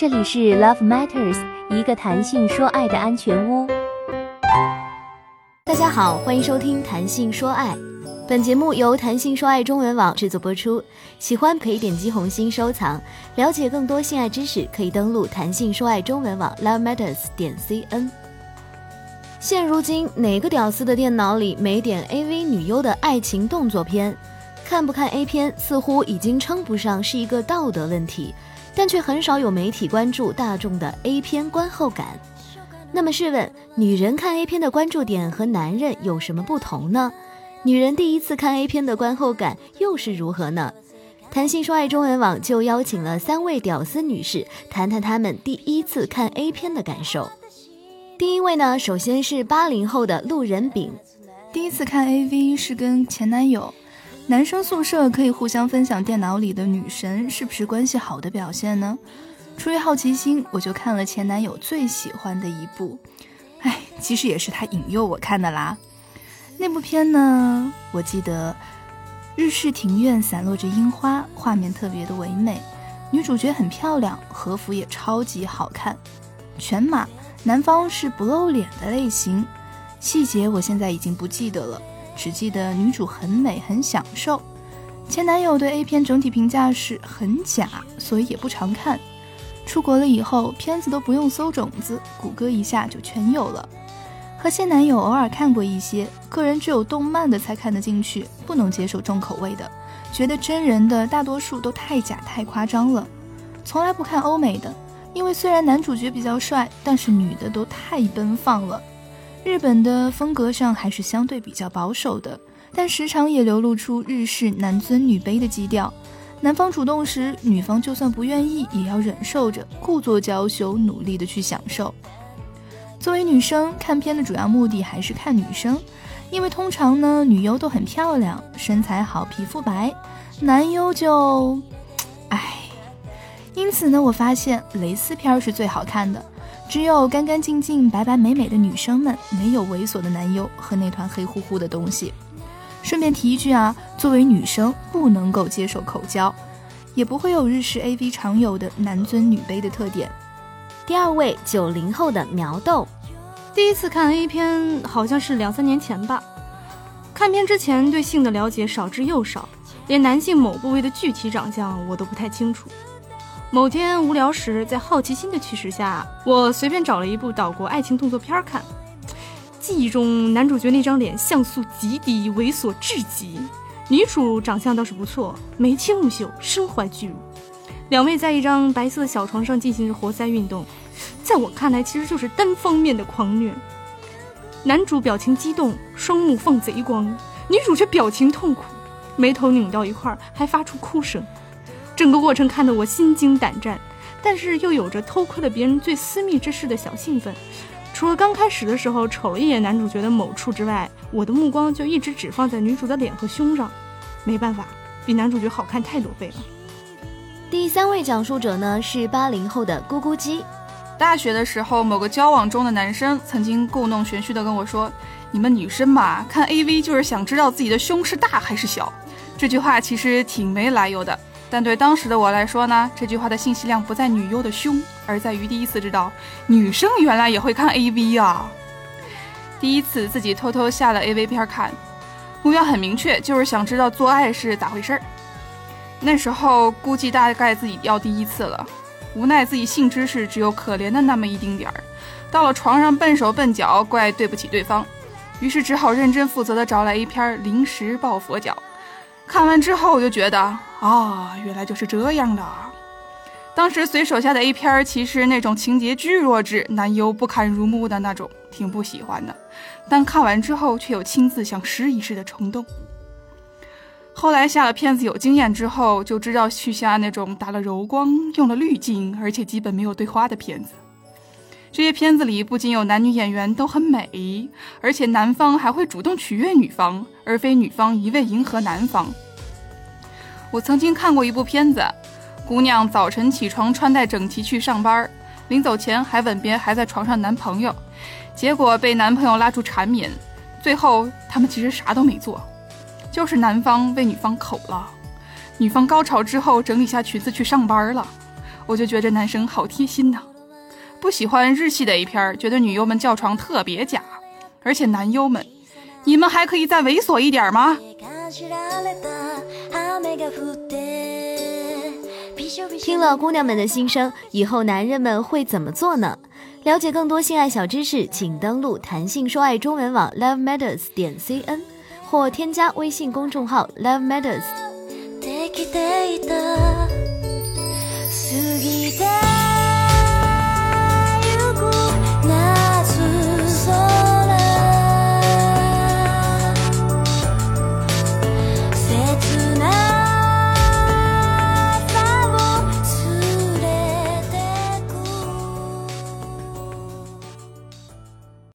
这里是 Love Matters，一个谈性说爱的安全屋。大家好，欢迎收听《谈性说爱》，本节目由谈性说爱中文网制作播出。喜欢可以点击红心收藏，了解更多性爱知识可以登录谈性说爱中文网 Love Matters 点 cn。现如今，哪个屌丝的电脑里没点 AV 女优的爱情动作片？看不看 A 片，似乎已经称不上是一个道德问题。但却很少有媒体关注大众的 A 片观后感。那么试问，女人看 A 片的关注点和男人有什么不同呢？女人第一次看 A 片的观后感又是如何呢？谈性说爱中文网就邀请了三位屌丝女士，谈谈她们第一次看 A 片的感受。第一位呢，首先是八零后的路人丙，第一次看 AV 是跟前男友。男生宿舍可以互相分享电脑里的女神，是不是关系好的表现呢？出于好奇心，我就看了前男友最喜欢的一部，哎，其实也是他引诱我看的啦。那部片呢，我记得日式庭院散落着樱花，画面特别的唯美，女主角很漂亮，和服也超级好看，全马，男方是不露脸的类型，细节我现在已经不记得了。只记得女主很美，很享受。前男友对 A 片整体评价是很假，所以也不常看。出国了以后，片子都不用搜种子，谷歌一下就全有了。和现男友偶尔看过一些，个人只有动漫的才看得进去，不能接受重口味的，觉得真人的大多数都太假太夸张了。从来不看欧美的，因为虽然男主角比较帅，但是女的都太奔放了。日本的风格上还是相对比较保守的，但时常也流露出日式男尊女卑的基调。男方主动时，女方就算不愿意，也要忍受着，故作娇羞，努力的去享受。作为女生看片的主要目的还是看女生，因为通常呢，女优都很漂亮，身材好，皮肤白，男优就，唉。因此呢，我发现蕾丝片是最好看的。只有干干净净、白白美美的女生们，没有猥琐的男优和那团黑乎乎的东西。顺便提一句啊，作为女生不能够接受口交，也不会有日式 AV 常有的男尊女卑的特点。第二位，九零后的苗豆，第一次看 A 片好像是两三年前吧。看片之前对性的了解少之又少，连男性某部位的具体长相我都不太清楚。某天无聊时，在好奇心的驱使下，我随便找了一部岛国爱情动作片看。记忆中，男主角那张脸像素极低，猥琐至极；女主长相倒是不错，眉清目秀，身怀巨乳。两位在一张白色小床上进行着活塞运动，在我看来，其实就是单方面的狂虐。男主表情激动，双目放贼光；女主却表情痛苦，眉头拧到一块，还发出哭声。整个过程看得我心惊胆战，但是又有着偷窥了别人最私密之事的小兴奋。除了刚开始的时候瞅了一眼男主角的某处之外，我的目光就一直只放在女主的脸和胸上。没办法，比男主角好看太多倍了。第三位讲述者呢是八零后的咕咕鸡。大学的时候，某个交往中的男生曾经故弄玄虚的跟我说：“你们女生嘛，看 AV 就是想知道自己的胸是大还是小。”这句话其实挺没来由的。但对当时的我来说呢，这句话的信息量不在女优的胸，而在于第一次知道女生原来也会看 AV 啊！第一次自己偷偷下了 AV 片看，目标很明确，就是想知道做爱是咋回事儿。那时候估计大概自己要第一次了，无奈自己性知识只有可怜的那么一丁点儿，到了床上笨手笨脚，怪对不起对方，于是只好认真负责的找来 A 片临时抱佛脚。看完之后，我就觉得啊，原来就是这样的。当时随手下的 A 片，其实那种情节巨弱智、男优不堪入目的那种，挺不喜欢的。但看完之后，却有亲自想试一试的冲动。后来下了片子有经验之后，就知道去下那种打了柔光、用了滤镜，而且基本没有对话的片子。这些片子里不仅有男女演员都很美，而且男方还会主动取悦女方，而非女方一味迎合男方。我曾经看过一部片子，姑娘早晨起床穿戴整齐去上班，临走前还吻别还在床上男朋友，结果被男朋友拉住缠绵，最后他们其实啥都没做，就是男方为女方口了，女方高潮之后整理下裙子去上班了。我就觉得男生好贴心呐。不喜欢日系的 A 片，觉得女优们叫床特别假，而且男优们，你们还可以再猥琐一点吗？听了姑娘们的心声，以后男人们会怎么做呢？了解更多性爱小知识，请登录弹性说爱中文网 love matters 点 cn，或添加微信公众号 love matters。